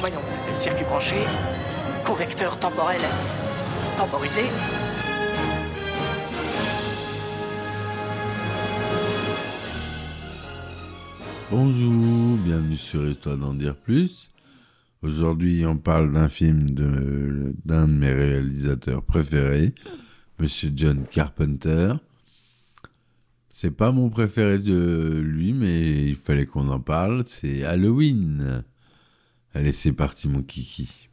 Voyons, circuit branché, convecteur temporel temporisé. Bonjour, bienvenue sur Histoire d'en dire plus. Aujourd'hui, on parle d'un film de- d'un de mes réalisateurs préférés, Monsieur John Carpenter. C'est pas mon préféré de lui, mais il fallait qu'on en parle. C'est Halloween. Allez, c'est parti, mon kiki.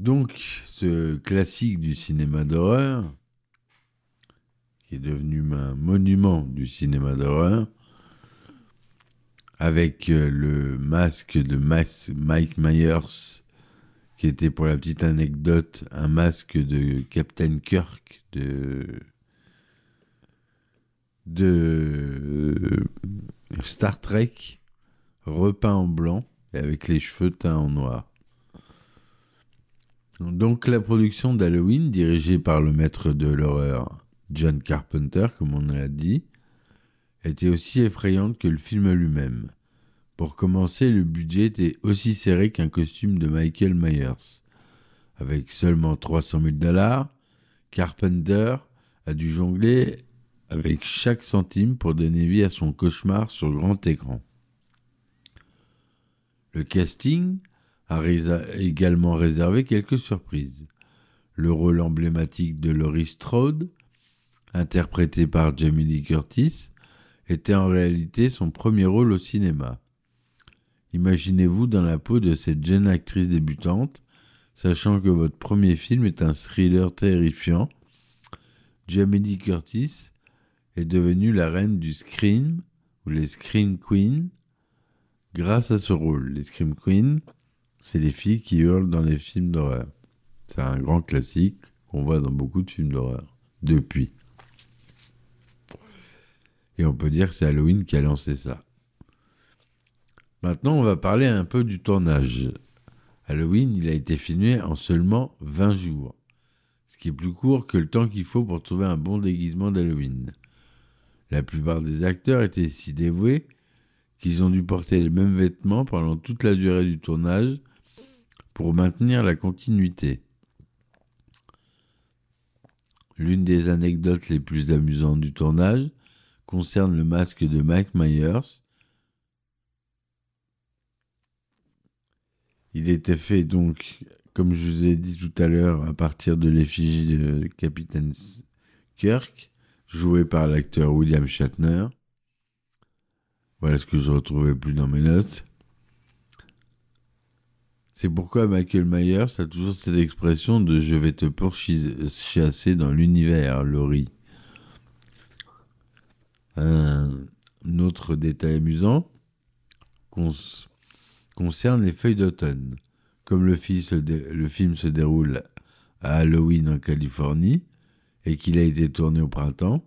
Donc, ce classique du cinéma d'horreur, qui est devenu un monument du cinéma d'horreur, avec euh, le masque de Mike Myers, qui était pour la petite anecdote un masque de Captain Kirk de de euh, Star Trek repeint en blanc et avec les cheveux teints en noir. Donc la production d'Halloween, dirigée par le maître de l'horreur John Carpenter, comme on l'a dit, était aussi effrayante que le film lui-même. Pour commencer, le budget était aussi serré qu'un costume de Michael Myers. Avec seulement 300 000 dollars, Carpenter a dû jongler avec chaque centime pour donner vie à son cauchemar sur grand écran. Le casting a également réservé quelques surprises. Le rôle emblématique de Laurie Strode, interprété par Jamie Lee Curtis, était en réalité son premier rôle au cinéma. Imaginez-vous dans la peau de cette jeune actrice débutante, sachant que votre premier film est un thriller terrifiant. Jamie Lee Curtis est devenue la reine du scream ou les scream queens grâce à ce rôle. Les scream queens, c'est les filles qui hurlent dans les films d'horreur. C'est un grand classique qu'on voit dans beaucoup de films d'horreur depuis. Et on peut dire que c'est Halloween qui a lancé ça. Maintenant, on va parler un peu du tournage. Halloween, il a été filmé en seulement 20 jours, ce qui est plus court que le temps qu'il faut pour trouver un bon déguisement d'Halloween. La plupart des acteurs étaient si dévoués qu'ils ont dû porter les mêmes vêtements pendant toute la durée du tournage pour maintenir la continuité. L'une des anecdotes les plus amusantes du tournage concerne le masque de Mike Myers. Il était fait donc, comme je vous ai dit tout à l'heure, à partir de l'effigie de Capitaine Kirk, joué par l'acteur William Shatner. Voilà ce que je retrouvais plus dans mes notes. C'est pourquoi Michael Myers a toujours cette expression de je vais te pourchasser dans l'univers, Laurie. Un autre détail amusant concerne les feuilles d'automne. Comme le film se déroule à Halloween en Californie et qu'il a été tourné au printemps,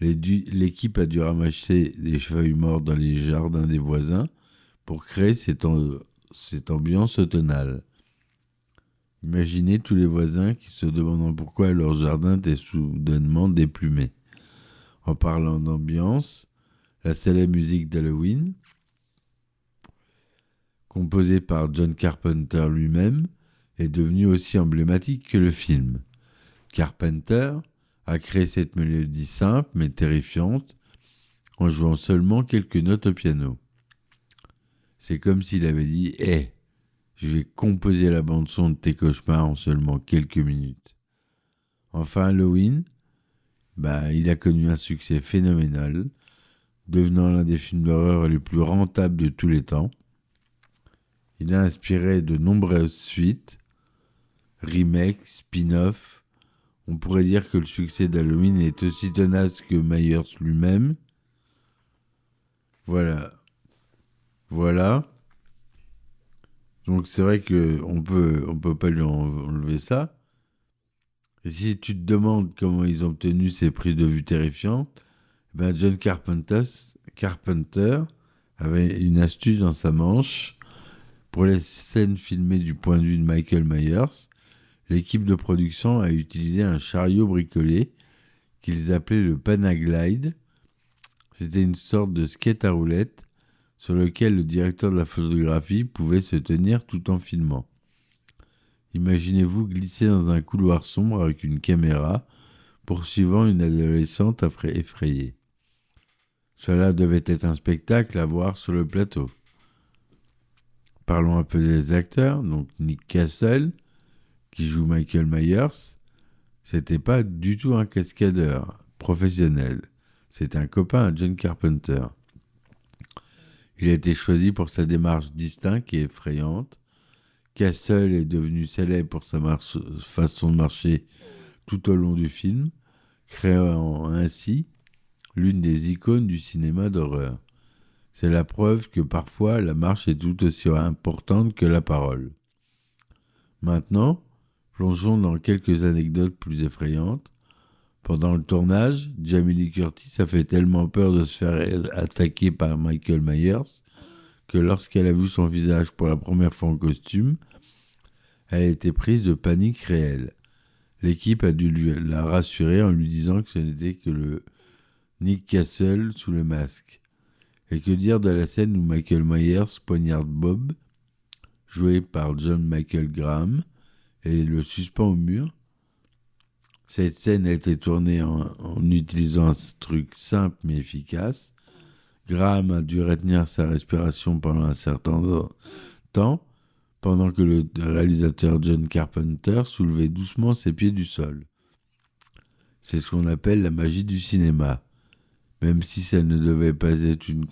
l'équipe a dû ramasser des feuilles mortes dans les jardins des voisins pour créer cette ambiance automnale. Imaginez tous les voisins qui se demandant pourquoi leur jardin était soudainement déplumé. En parlant d'ambiance, la célèbre musique d'Halloween, composée par John Carpenter lui-même, est devenue aussi emblématique que le film. Carpenter a créé cette mélodie simple mais terrifiante en jouant seulement quelques notes au piano. C'est comme s'il avait dit Hé, je vais composer la bande-son de tes cauchemars en seulement quelques minutes. Enfin, Halloween, bah, il a connu un succès phénoménal, devenant l'un des films d'horreur les plus rentables de tous les temps. Il a inspiré de nombreuses suites, remakes, spin-offs On pourrait dire que le succès d'Halloween est aussi tenace que Myers lui-même. Voilà. Voilà. Donc c'est vrai que on peut on peut pas lui enlever ça. Et si tu te demandes comment ils ont obtenu ces prises de vue terrifiantes, ben John Carpenter, Carpenter avait une astuce dans sa manche pour les scènes filmées du point de vue de Michael Myers. L'équipe de production a utilisé un chariot bricolé qu'ils appelaient le Panaglide. C'était une sorte de skate à roulettes sur lequel le directeur de la photographie pouvait se tenir tout en filmant. Imaginez-vous glisser dans un couloir sombre avec une caméra, poursuivant une adolescente effrayée. Cela devait être un spectacle à voir sur le plateau. Parlons un peu des acteurs. Donc Nick Castle, qui joue Michael Myers, c'était pas du tout un cascadeur professionnel. C'est un copain John Carpenter. Il a été choisi pour sa démarche distincte et effrayante. Castle est devenu célèbre pour sa façon de marcher tout au long du film, créant ainsi l'une des icônes du cinéma d'horreur. C'est la preuve que parfois la marche est tout aussi importante que la parole. Maintenant, plongeons dans quelques anecdotes plus effrayantes. Pendant le tournage, Jamie Lee Curtis a fait tellement peur de se faire attaquer par Michael Myers que lorsqu'elle a vu son visage pour la première fois en costume, elle a été prise de panique réelle. L'équipe a dû la rassurer en lui disant que ce n'était que le Nick Castle sous le masque. Et que dire de la scène où Michael Myers poignarde Bob, joué par John Michael Graham, et le suspend au mur cette scène a été tournée en, utilisant un truc simple mais efficace. Graham a dû retenir sa respiration pendant un certain temps, pendant que le réalisateur John Carpenter soulevait doucement ses pieds du sol. C'est ce qu'on appelle la magie du cinéma, même si ça ne devait pas être une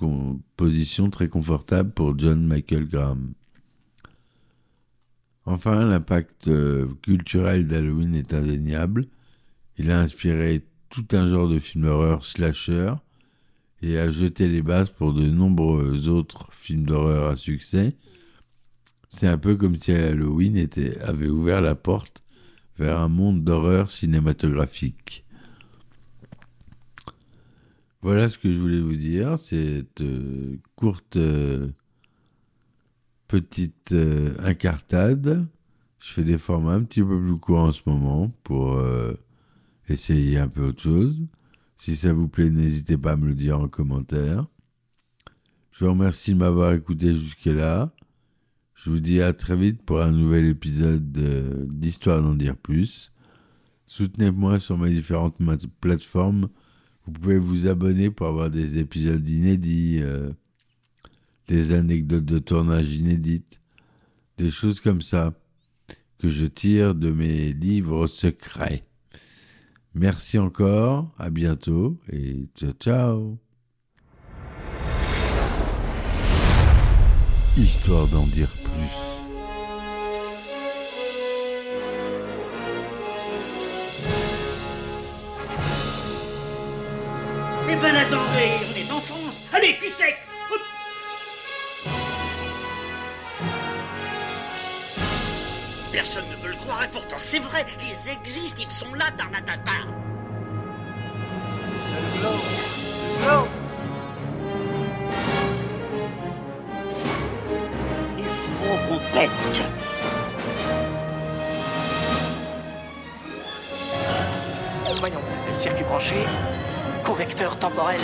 position très confortable pour John Michael Graham. Enfin, l'impact euh, culturel d'Halloween est indéniable. Il a inspiré tout un genre de films d'horreur slasher et a jeté les bases pour de nombreux autres films d'horreur à succès. C'est un peu comme si Halloween avait ouvert la porte vers un monde d'horreur cinématographique. Voilà ce que je voulais vous dire, cette euh, courte euh, petite euh, incartade. Je fais des formats un petit peu plus courts en ce moment pour essayez un peu autre chose. Si ça vous plaît, n'hésitez pas à me le dire en commentaire. Je vous remercie de m'avoir écouté jusque-là. Je vous dis à très vite pour un nouvel épisode d'Histoire d'en dire plus. Soutenez-moi sur mes différentes plateformes. Vous pouvez vous abonner pour avoir des épisodes inédits, euh, des anecdotes de tournage inédites, des choses comme ça que je tire de mes livres secrets. Merci encore, à bientôt et ciao ciao. Histoire d'en dire plus. Eh ben attendez, on est en France. Allez, cul sec Personne ne veut le croire et pourtant c'est vrai, ils existent, ils sont là, Tarnatata. Il faut qu'on pète. Voyons, circuit branché, convecteur temporel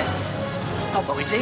temporisé,